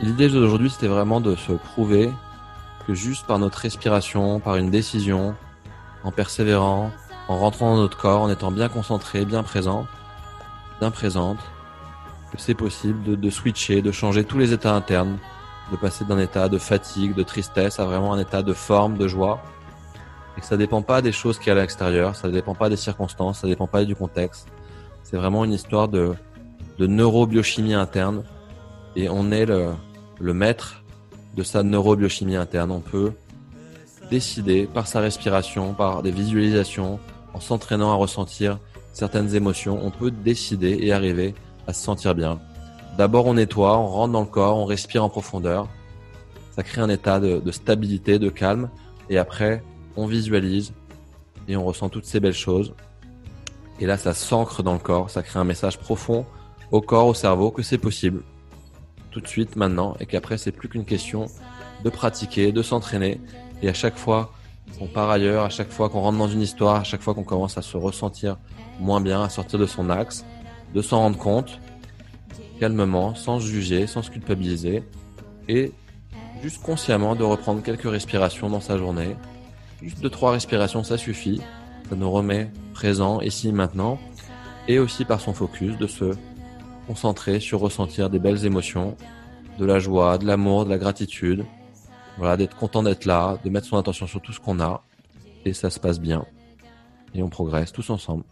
L'idée d'aujourd'hui, c'était vraiment de se prouver que juste par notre respiration, par une décision, en persévérant, en rentrant dans notre corps, en étant bien concentré, bien présent, bien présente, que c'est possible de, de switcher, de changer tous les états internes, de passer d'un état de fatigue, de tristesse à vraiment un état de forme, de joie. Et que ça dépend pas des choses qui y a à l'extérieur, ça dépend pas des circonstances, ça dépend pas du contexte. C'est vraiment une histoire de, de neurobiochimie interne. Et on est le, maître de sa neurobiochimie interne. On peut décider par sa respiration, par des visualisations, en s'entraînant à ressentir certaines émotions, on peut décider et arriver à se sentir bien. D'abord, on nettoie, on rentre dans le corps, on respire en profondeur. Ça crée un état de stabilité, de calme. Et après, on visualise et on ressent toutes ces belles choses. Et là, ça s'ancre dans le corps, ça crée un message profond au corps, au cerveau que c'est possible tout de suite maintenant et qu'après c'est plus qu'une question de pratiquer, de s'entraîner et à chaque fois qu'on part ailleurs, à chaque fois qu'on rentre dans une histoire, à chaque fois qu'on commence à se ressentir moins bien, à sortir de son axe, de s'en rendre compte calmement, sans juger, sans se culpabiliser et juste consciemment de reprendre quelques respirations dans sa journée. Juste deux, trois respirations, ça suffit. Ça nous remet présent ici, maintenant. Et aussi par son focus de se concentrer sur ressentir des belles émotions, de la joie, de l'amour, de la gratitude. Voilà, d'être content d'être là, de mettre son attention sur tout ce qu'on a. Et ça se passe bien. Et on progresse tous ensemble.